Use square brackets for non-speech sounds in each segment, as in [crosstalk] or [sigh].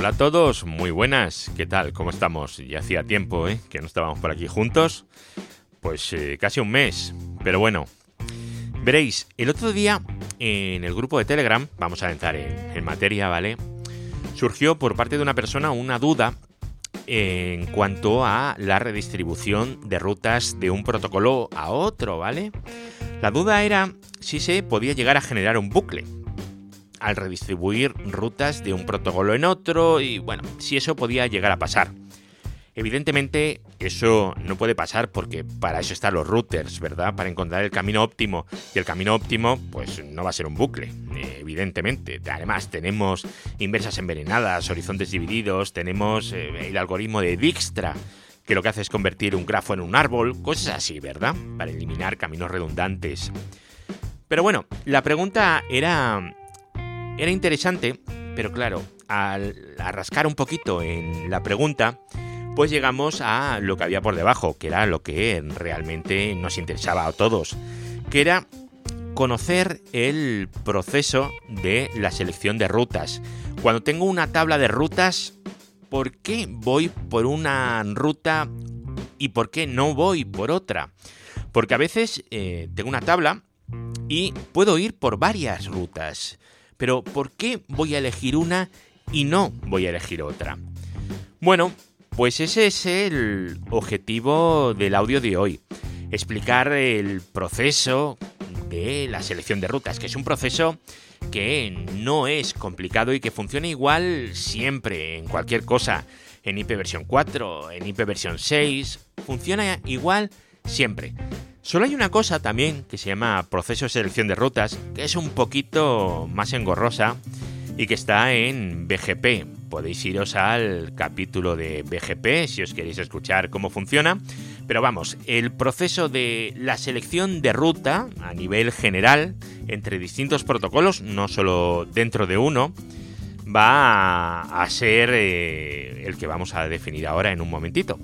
Hola a todos, muy buenas, ¿qué tal? ¿Cómo estamos? Ya hacía tiempo, ¿eh? Que no estábamos por aquí juntos. Pues eh, casi un mes, pero bueno. Veréis, el otro día en el grupo de Telegram, vamos a entrar en, en materia, ¿vale? Surgió por parte de una persona una duda en cuanto a la redistribución de rutas de un protocolo a otro, ¿vale? La duda era si se podía llegar a generar un bucle al redistribuir rutas de un protocolo en otro y bueno, si eso podía llegar a pasar. Evidentemente eso no puede pasar porque para eso están los routers, ¿verdad? Para encontrar el camino óptimo. Y el camino óptimo pues no va a ser un bucle, evidentemente. Además tenemos inversas envenenadas, horizontes divididos, tenemos eh, el algoritmo de Dijkstra que lo que hace es convertir un grafo en un árbol, cosas así, ¿verdad? Para eliminar caminos redundantes. Pero bueno, la pregunta era era interesante, pero claro, al rascar un poquito en la pregunta, pues llegamos a lo que había por debajo, que era lo que realmente nos interesaba a todos, que era conocer el proceso de la selección de rutas. Cuando tengo una tabla de rutas, ¿por qué voy por una ruta y por qué no voy por otra? Porque a veces eh, tengo una tabla y puedo ir por varias rutas. Pero ¿por qué voy a elegir una y no voy a elegir otra? Bueno, pues ese es el objetivo del audio de hoy. Explicar el proceso de la selección de rutas, que es un proceso que no es complicado y que funciona igual siempre, en cualquier cosa. En IP versión 4, en IP versión 6, funciona igual siempre. Solo hay una cosa también que se llama proceso de selección de rutas, que es un poquito más engorrosa y que está en BGP. Podéis iros al capítulo de BGP si os queréis escuchar cómo funciona. Pero vamos, el proceso de la selección de ruta a nivel general entre distintos protocolos, no solo dentro de uno, va a ser eh, el que vamos a definir ahora en un momentito.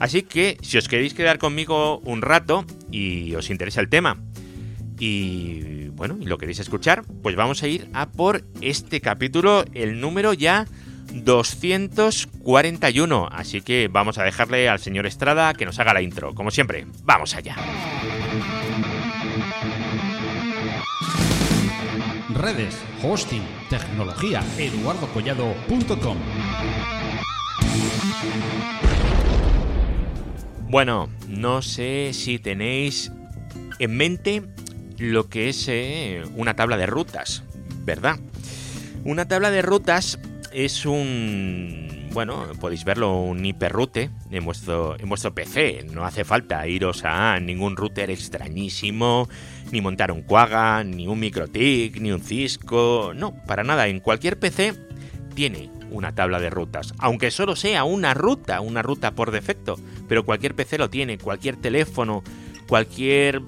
Así que si os queréis quedar conmigo un rato y os interesa el tema y bueno, y lo queréis escuchar, pues vamos a ir a por este capítulo, el número ya 241. Así que vamos a dejarle al señor Estrada que nos haga la intro. Como siempre, vamos allá. Redes, hosting, tecnología, eduardocollado.com. Bueno, no sé si tenéis en mente lo que es eh, una tabla de rutas, ¿verdad? Una tabla de rutas es un... Bueno, podéis verlo, un hiperrute en vuestro, en vuestro PC. No hace falta iros a ningún router extrañísimo, ni montar un Quagga, ni un MikroTik, ni un Cisco. No, para nada. En cualquier PC tiene una tabla de rutas, aunque solo sea una ruta, una ruta por defecto, pero cualquier PC lo tiene, cualquier teléfono, cualquier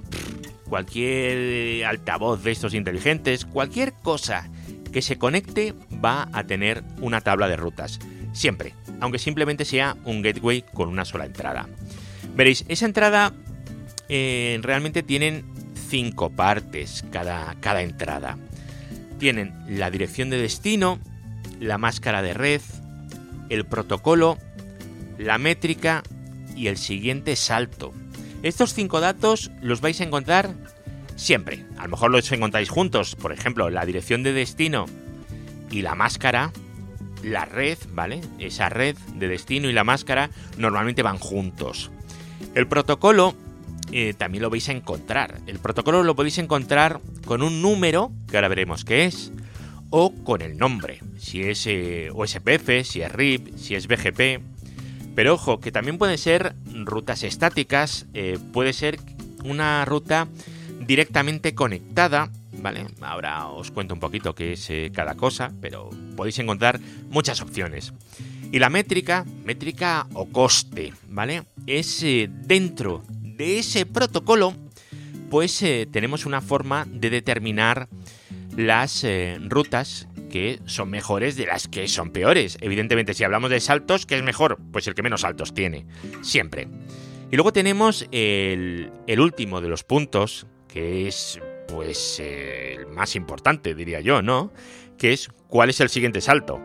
cualquier altavoz de estos inteligentes, cualquier cosa que se conecte va a tener una tabla de rutas, siempre, aunque simplemente sea un gateway con una sola entrada. Veréis, esa entrada eh, realmente tienen cinco partes cada, cada entrada. Tienen la dirección de destino, la máscara de red, el protocolo, la métrica y el siguiente salto. Estos cinco datos los vais a encontrar siempre. A lo mejor los encontráis juntos, por ejemplo, la dirección de destino y la máscara, la red, ¿vale? Esa red de destino y la máscara normalmente van juntos. El protocolo eh, también lo vais a encontrar. El protocolo lo podéis encontrar con un número, que ahora veremos qué es, o con el nombre, si es eh, OSPF, si es RIP, si es BGP. Pero ojo, que también pueden ser rutas estáticas, eh, puede ser una ruta directamente conectada, ¿vale? Ahora os cuento un poquito qué es eh, cada cosa, pero podéis encontrar muchas opciones. Y la métrica, métrica o coste, ¿vale? Es dentro de ese protocolo, pues tenemos una forma de determinar las eh, rutas que son mejores de las que son peores. Evidentemente, si hablamos de saltos, ¿qué es mejor? Pues el que menos saltos tiene, siempre. Y luego tenemos el, último de los puntos, que es pues el más importante, diría yo, ¿no? Que es cuál es el siguiente salto.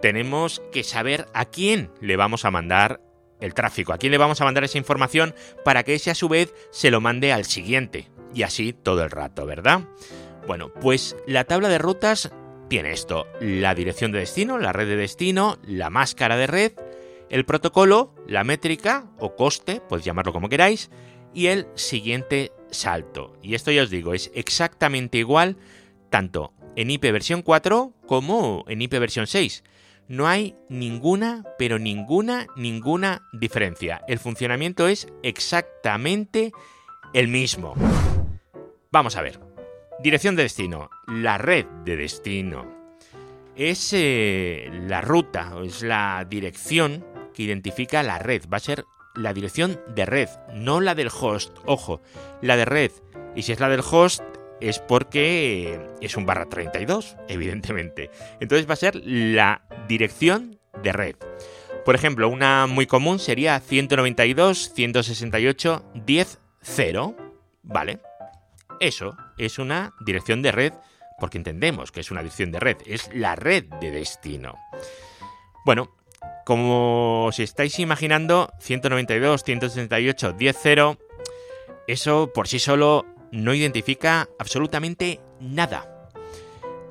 tenemos que saber a quién le vamos a mandar el tráfico, a quién le vamos a mandar esa información para que ese a su vez se lo mande al siguiente. Y así todo el rato, ¿verdad? Bueno, pues la tabla de rutas tiene esto, la dirección de destino, la red de destino, la máscara de red, el protocolo, la métrica o coste, podéis llamarlo como queráis, y el siguiente salto. Y esto ya os digo, es exactamente igual tanto en IP versión 4 como en IP versión 6. No hay ninguna, pero ninguna, ninguna diferencia. El funcionamiento es exactamente el mismo. Vamos a ver. Dirección de destino. La red de destino. Es eh, la ruta, es la dirección que identifica la red. Va a ser la dirección de red, no la del host. Ojo, la de red. Y si es la del host, es porque es un barra 32, [laughs] evidentemente. Entonces va a ser la dirección de red. Por ejemplo, una muy común sería 192.168.10.0. ¿Vale? Eso es una dirección de red porque entendemos que es una dirección de red, es la red de destino. Bueno, como si estáis imaginando, 192.168.10.0, eso por sí solo no identifica absolutamente nada.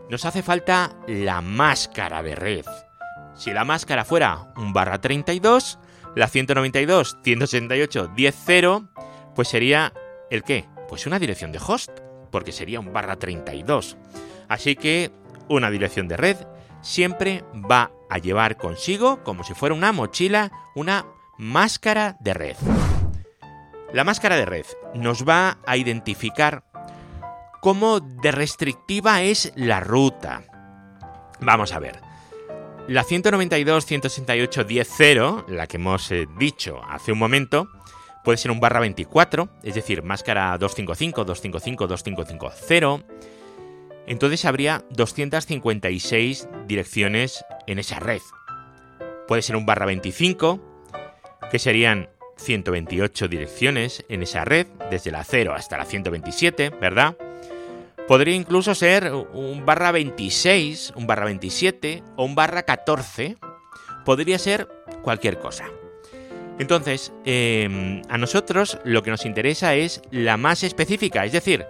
Nos hace falta la máscara de red. Si la máscara fuera un barra 32, la 192, 168, 10.0, pues sería el qué? Pues una dirección de host, porque sería un barra 32. Así que una dirección de red siempre va a llevar consigo, como si fuera una mochila, una máscara de red. La máscara de red nos va a identificar cómo de restrictiva es la ruta. Vamos a ver. La 192.168.10.0, la que hemos eh, dicho hace un momento, puede ser un barra 24, es decir, máscara 255, 255, 2550. Entonces habría 256 direcciones en esa red. Puede ser un barra 25, que serían 128 direcciones en esa red, desde la 0 hasta la 127, ¿verdad? Podría incluso ser un barra 26, un barra 27 o un barra 14. Podría ser cualquier cosa. Entonces, em, a nosotros lo que nos interesa es la más específica, es decir,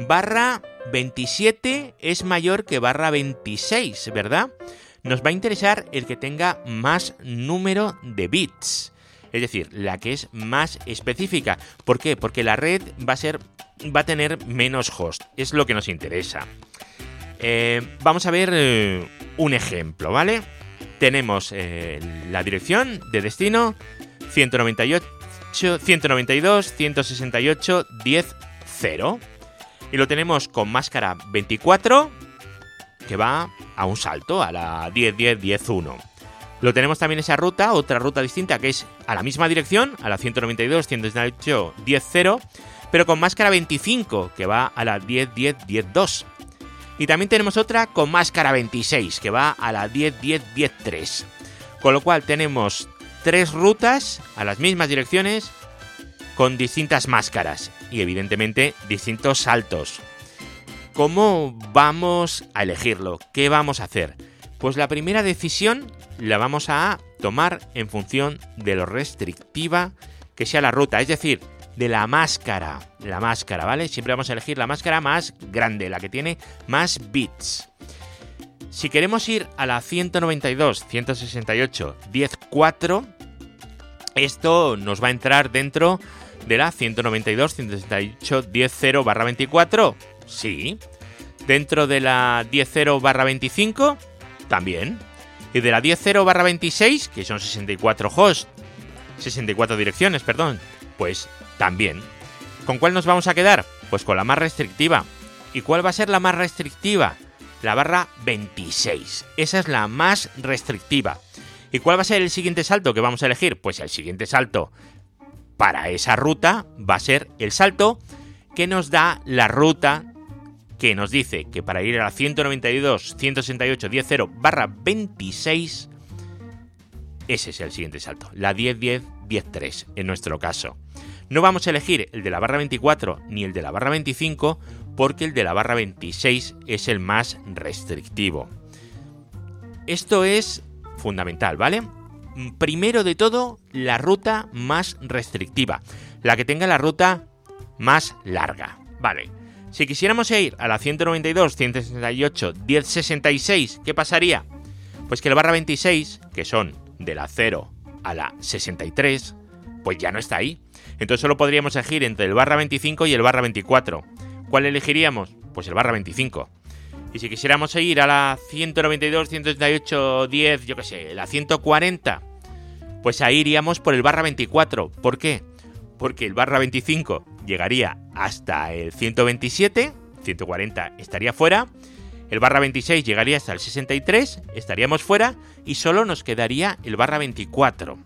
barra 27 es mayor que barra 26, ¿verdad? Nos va a interesar el que tenga más número de bits es decir, la que es más específica. ¿Por qué? Porque la red va a ser va a tener menos host, es lo que nos interesa. Eh, vamos a ver eh, un ejemplo, ¿vale? Tenemos eh, la dirección de destino 198, 192, 168, 10, 0. Y lo tenemos con máscara 24, que va a un salto, a la 10, 10, 10, 1. Lo tenemos también esa ruta, otra ruta distinta que es a la misma dirección, a la 192, 198, 10, 0, pero con máscara 25, que va a la 10, 10, 10, 2. Y también tenemos otra con máscara 26, que va a la 10, 10, 10, 3. Con lo cual tenemos tres rutas a las mismas direcciones con distintas máscaras y evidentemente distintos saltos. ¿Cómo vamos a elegirlo? ¿Qué vamos a hacer? Pues la primera decisión la vamos a tomar en función de lo restrictiva que sea la ruta, es decir, de la máscara. La máscara, ¿vale? Siempre vamos a elegir la máscara más grande, la que tiene más bits. Si queremos ir a la 192, 168, 10.4, esto nos va a entrar dentro de la 192, 168, 10.0 barra 24. Sí. Dentro de la 10.0 barra 25, también. Y de la 10.0 barra 26, que son 64 hosts, 64 direcciones, perdón, pues también. ¿Con cuál nos vamos a quedar? Pues con la más restrictiva. ¿Y cuál va a ser la más restrictiva? La barra 26. Esa es la más restrictiva. ¿Y cuál va a ser el siguiente salto que vamos a elegir? Pues el siguiente salto para esa ruta va a ser el salto que nos da la ruta que nos dice que para ir a la 192, 168, 10.0 barra 26, ese es el siguiente salto, la 10.10, 10.3 en nuestro caso. No vamos a elegir el de la barra 24 ni el de la barra 25 porque el de la barra 26 es el más restrictivo. Esto es fundamental, ¿vale? Primero de todo, la ruta más restrictiva, la que tenga la ruta más larga, ¿vale? Si quisiéramos ir a la 192, 168, 1066, ¿qué pasaría? Pues que el barra 26, que son de la 0 a la 63, pues ya no está ahí. Entonces solo podríamos elegir entre el barra 25 y el barra 24. ¿Cuál elegiríamos? Pues el barra 25. Y si quisiéramos ir a la 192, 138, 10, yo qué sé, la 140, pues ahí iríamos por el barra 24. ¿Por qué? Porque el barra 25 llegaría hasta el 127, 140 estaría fuera, el barra 26 llegaría hasta el 63, estaríamos fuera y solo nos quedaría el barra 24.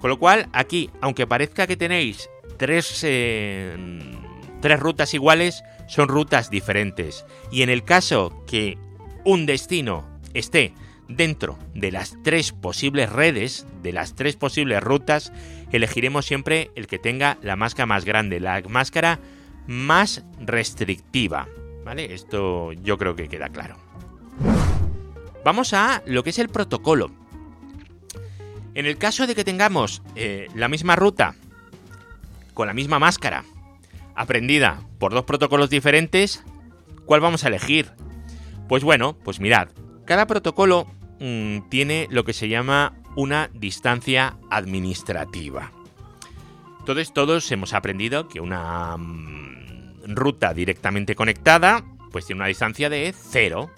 Con lo cual, aquí, aunque parezca que tenéis tres, eh, tres rutas iguales, son rutas diferentes. Y en el caso que un destino esté dentro de las tres posibles redes, de las tres posibles rutas, elegiremos siempre el que tenga la máscara más grande, la máscara más restrictiva. ¿Vale? Esto yo creo que queda claro. Vamos a lo que es el protocolo. En el caso de que tengamos eh, la misma ruta con la misma máscara aprendida por dos protocolos diferentes, ¿cuál vamos a elegir? Pues bueno, pues mirad, cada protocolo mm, tiene lo que se llama una distancia administrativa. Entonces todos hemos aprendido que una mm, ruta directamente conectada pues tiene una distancia de 0,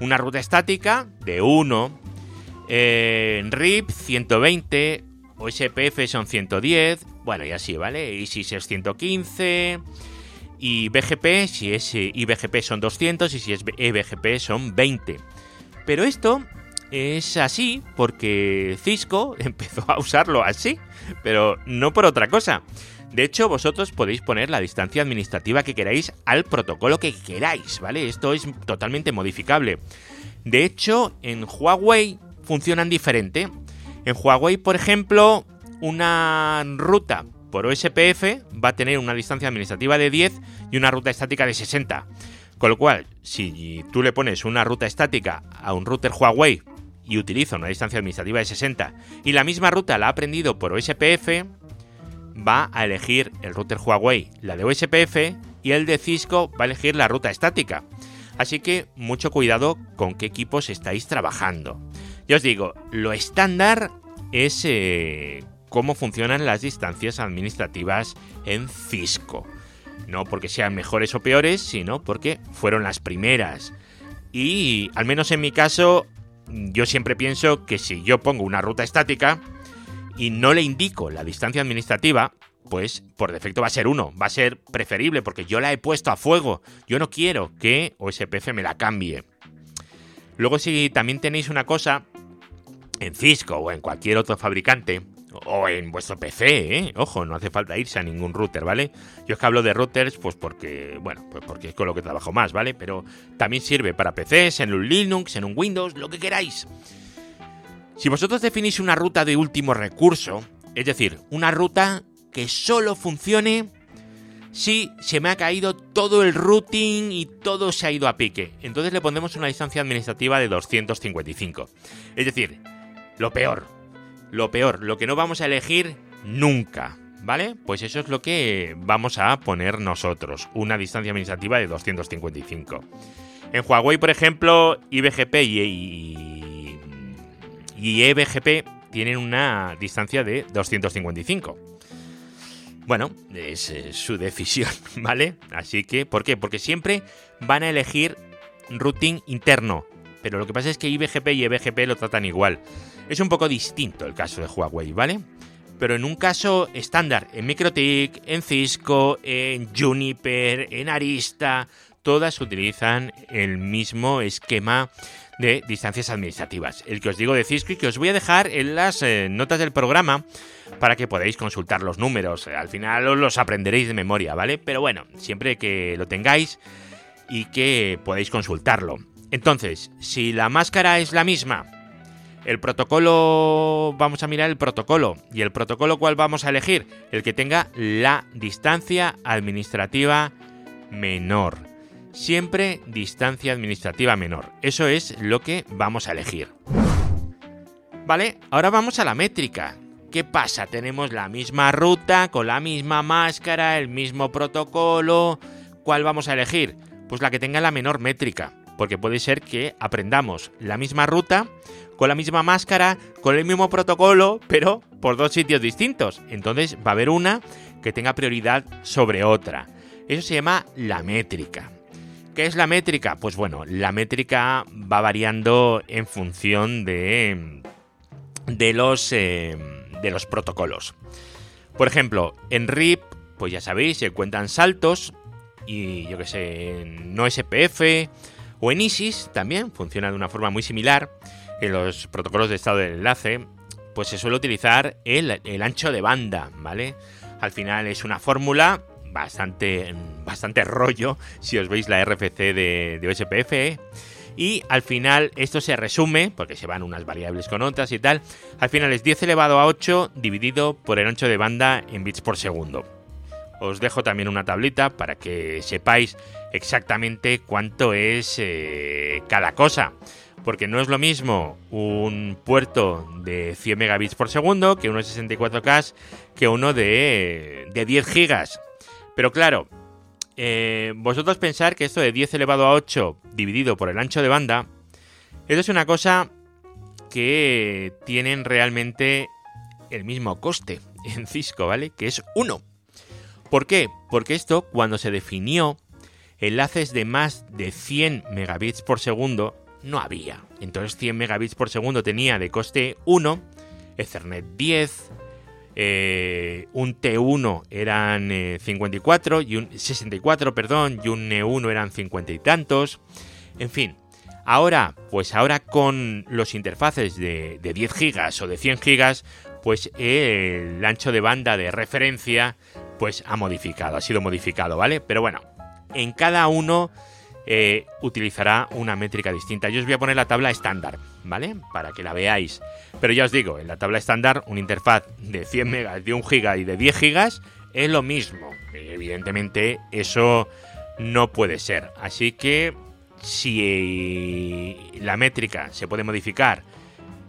una ruta estática de 1, en RIP 120, OSPF son 110, bueno, y así, ¿vale? ISIS es 115, y BGP, si es eh, IBGP son 200 y si es EBGP son 20. Pero esto es así porque Cisco [laughs] empezó a usarlo así, pero no por otra cosa. De hecho, vosotros podéis poner la distancia administrativa que queráis al protocolo que queráis, ¿vale? Esto es totalmente modificable. De hecho, en Huawei funcionan diferente. En Huawei, por ejemplo, una ruta por OSPF va a tener una distancia administrativa de 10 y una ruta estática de 60. Con lo cual, si tú le pones una ruta estática a un router Huawei y utiliza una distancia administrativa de 60 y la misma ruta la ha aprendido por OSPF, va a elegir el router Huawei la de OSPF y el de Cisco va a elegir la ruta estática. Así que mucho cuidado con qué equipos estáis trabajando. Ya os digo, lo estándar es eh, cómo funcionan las distancias administrativas en Cisco. No porque sean mejores o peores, sino porque fueron las primeras. Y al menos en mi caso, yo siempre pienso que si yo pongo una ruta estática y no le indico la distancia administrativa, pues por defecto va a ser uno, va a ser preferible porque yo la he puesto a fuego. Yo no quiero que OSPF me la cambie. Luego si también tenéis una cosa en Cisco o en cualquier otro fabricante, o en vuestro PC, ¿eh? Ojo, no hace falta irse a ningún router, ¿vale? Yo es que hablo de routers, pues porque, bueno, pues porque es con lo que trabajo más, ¿vale? Pero también sirve para PCs, en un Linux, en un Windows, lo que queráis. Si vosotros definís una ruta de último recurso, es decir, una ruta que solo funcione si se me ha caído todo el routing y todo se ha ido a pique. Entonces le pondremos una distancia administrativa de 255. Es decir, lo peor. Lo peor, lo que no vamos a elegir nunca. ¿Vale? Pues eso es lo que vamos a poner nosotros. Una distancia administrativa de 255. En Huawei, por ejemplo, IBGP y, EBGP tienen una distancia de 255. Bueno, es su [laughs] decisión, ¿vale? Así que, ¿por qué? Porque siempre van a elegir routing interno. Pero lo que pasa es que IBGP y EBGP lo tratan igual. Es un poco distinto el caso de Huawei, ¿vale? Pero en un caso estándar, en MikroTik, en Cisco, en Juniper, en Arista, todas utilizan el mismo esquema de distancias administrativas. El que os digo de Cisco y que os voy a dejar en las eh, notas del programa para que podáis consultar los números. Al final os los aprenderéis de memoria, ¿vale? Pero bueno, siempre que lo tengáis y que podáis consultarlo. Entonces, si la máscara es la misma, el protocolo, vamos a mirar el protocolo. ¿Y el protocolo cuál vamos a elegir? El que tenga la distancia administrativa menor. Siempre distancia administrativa menor. Eso es lo que vamos a elegir. Vale, ahora vamos a la métrica. ¿Qué pasa? Tenemos la misma ruta, con la misma máscara, el mismo protocolo. ¿Cuál vamos a elegir? Pues la que tenga la menor métrica, porque puede ser que aprendamos la misma ruta, con la misma máscara, con el mismo protocolo, pero por dos sitios distintos. Entonces va a haber una que tenga prioridad sobre otra. Eso se llama la métrica. ¿Qué es la métrica? Pues bueno, la métrica va variando en función de, de, los, eh, de los protocolos. Por ejemplo, en RIP, pues ya sabéis, se cuentan saltos y yo que sé, no SPF o en ISIS también funciona de una forma muy similar. En los protocolos de estado del enlace, pues se suele utilizar el, ancho de banda, ¿vale? Al final es una fórmula bastante, bastante rollo si os veis la RFC de, de OSPF. Y al final esto se resume, porque se van unas variables con otras y tal, al final es 10 elevado a 8 dividido por el ancho de banda en bits por segundo. Os dejo también una tablita para que sepáis exactamente cuánto es eh, cada cosa. Porque no es lo mismo un puerto de 100 megabits por segundo que uno de 64K que uno de, de 10 gigas. Pero claro, eh, vosotros pensar que esto de 10 elevado a 8 dividido por el ancho de banda, eso es una cosa que tienen realmente el mismo coste [laughs] en Cisco, ¿vale? Que es 1. ¿Por qué? Porque esto, cuando se definió, enlaces de más de 100 megabits por segundo no había. Entonces 100 megabits por segundo tenía de coste 1, Ethernet 10, eh, un T1 eran 54 eh, y un 64, perdón, y un E1 eran 50 y tantos. En fin, ahora, pues ahora con los interfaces de, 10 gigas o de 100 gigas, pues el ancho de banda de referencia, pues ha modificado, ha sido modificado, ¿vale? Pero bueno, en cada uno eh, utilizará una métrica distinta. Yo os voy a poner la tabla estándar, ¿vale? Para que la veáis. Pero ya os digo, en la tabla estándar, una interfaz de 100 megas, de 1 giga y de 10 gigas es lo mismo. Evidentemente, eso no puede ser. Así que si la métrica se puede modificar,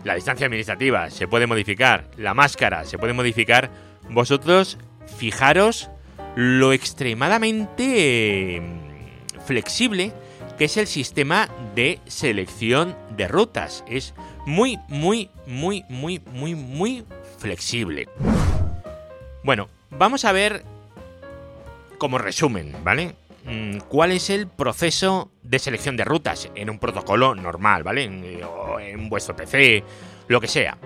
la distancia administrativa se puede modificar, la máscara se puede modificar, vosotros fijaros lo extremadamente flexible que es el sistema de selección de rutas. Es muy, muy, muy, muy, muy, muy flexible. Bueno, vamos a ver como resumen, ¿vale? Mm, ¿Cuál es el proceso de selección de rutas en un protocolo normal, ¿vale? En, en vuestro PC, lo que sea.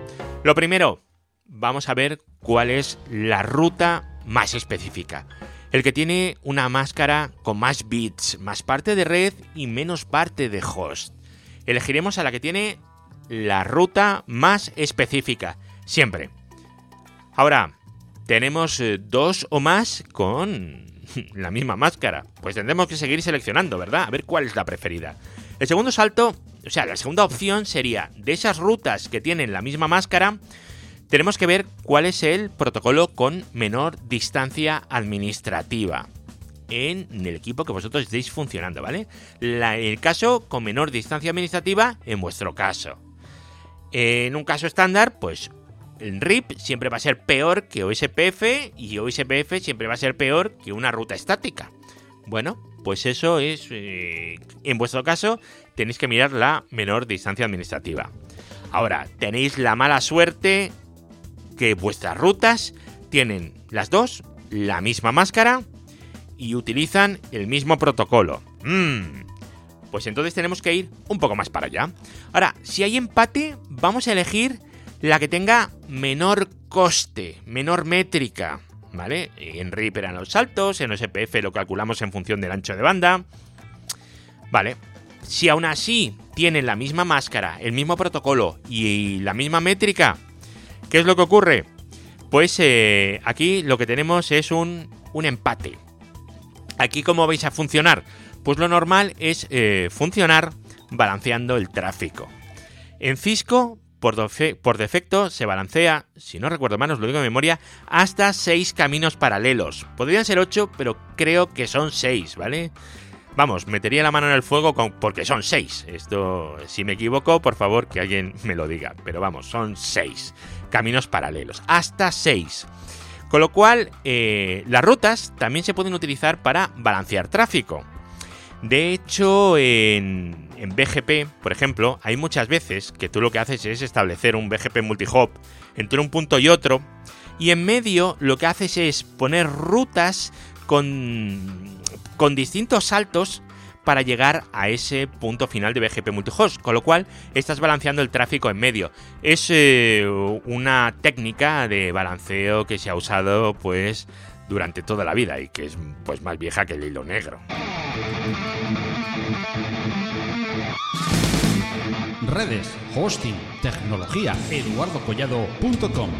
Lo primero, vamos a ver cuál es la ruta más específica el que tiene una máscara con más bits, más parte de red y menos parte de host. Elegiremos a la que tiene la ruta más específica, siempre. Ahora, tenemos eh, dos o más con [laughs] la misma máscara. Pues tendremos que seguir seleccionando, ¿verdad? A ver cuál es la preferida. El segundo salto, o sea, la segunda opción sería de esas rutas que tienen la misma máscara, tenemos que ver cuál es el protocolo con menor distancia administrativa en el equipo que vosotros estéis funcionando, ¿vale? el caso con menor distancia administrativa en vuestro caso. En un caso estándar, pues el RIP siempre va a ser peor que OSPF y OSPF siempre va a ser peor que una ruta estática. Bueno, pues eso es, eh, en vuestro caso, tenéis que mirar la menor distancia administrativa. Ahora, tenéis la mala suerte que vuestras rutas tienen las dos la misma máscara y utilizan el mismo protocolo. Mm. Pues entonces tenemos que ir un poco más para allá. Ahora, si hay empate, vamos a elegir la que tenga menor coste, menor métrica. ¿Vale? En RIP eran los saltos, en OSPF lo calculamos en función del ancho de banda. Vale. Si aún así tienen la misma máscara, el mismo protocolo y la misma métrica, ¿Qué es lo que ocurre? Pues eh, aquí lo que tenemos es un, empate. Aquí cómo vais a funcionar? Pues lo normal es eh, funcionar balanceando el tráfico. En Cisco, por, por, defecto, se balancea, si no recuerdo mal, os lo digo de memoria, hasta 6 caminos paralelos. Podrían ser 8, pero creo que son 6, ¿vale? Vamos, metería la mano en el fuego con, porque son seis. Esto, si me equivoco, por favor que alguien me lo diga. Pero vamos, son seis caminos paralelos, hasta seis. Con lo cual, eh, las rutas también se pueden utilizar para balancear tráfico. De hecho, en, en BGP, por ejemplo, hay muchas veces que tú lo que haces es establecer un BGP multihop entre un punto y otro, y en medio lo que haces es poner rutas con, con distintos saltos para llegar a ese punto final de BGP multihost, con lo cual estás balanceando el tráfico en medio. Es eh, una técnica de balanceo que se ha usado pues durante toda la vida y que es pues más vieja que el hilo negro. Redes, hosting, tecnología, eduardocollado.com.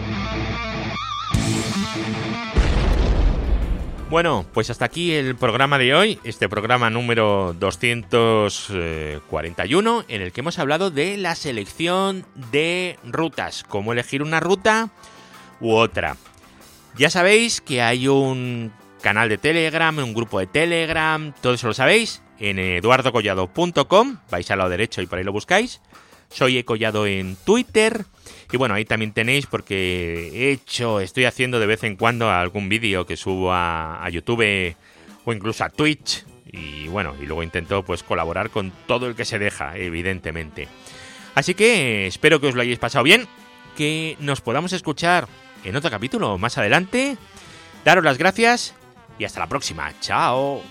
Bueno, pues hasta aquí el programa de hoy, este programa número 241, en el que hemos hablado de la selección de rutas, cómo elegir una ruta u otra. Ya sabéis que hay un canal de Telegram, un grupo de Telegram, todo eso lo sabéis, en eduardocollado.com, vais al lado derecho y por ahí lo buscáis. Soy Collado en Twitter. Y bueno, ahí también tenéis porque he hecho, estoy haciendo de vez en cuando algún vídeo que subo a, YouTube o incluso a Twitch. Y bueno, y luego intento pues colaborar con todo el que se deja, evidentemente. Así que espero que os lo hayáis pasado bien, que nos podamos escuchar en otro capítulo más adelante. Daros las gracias y hasta la próxima. Chao.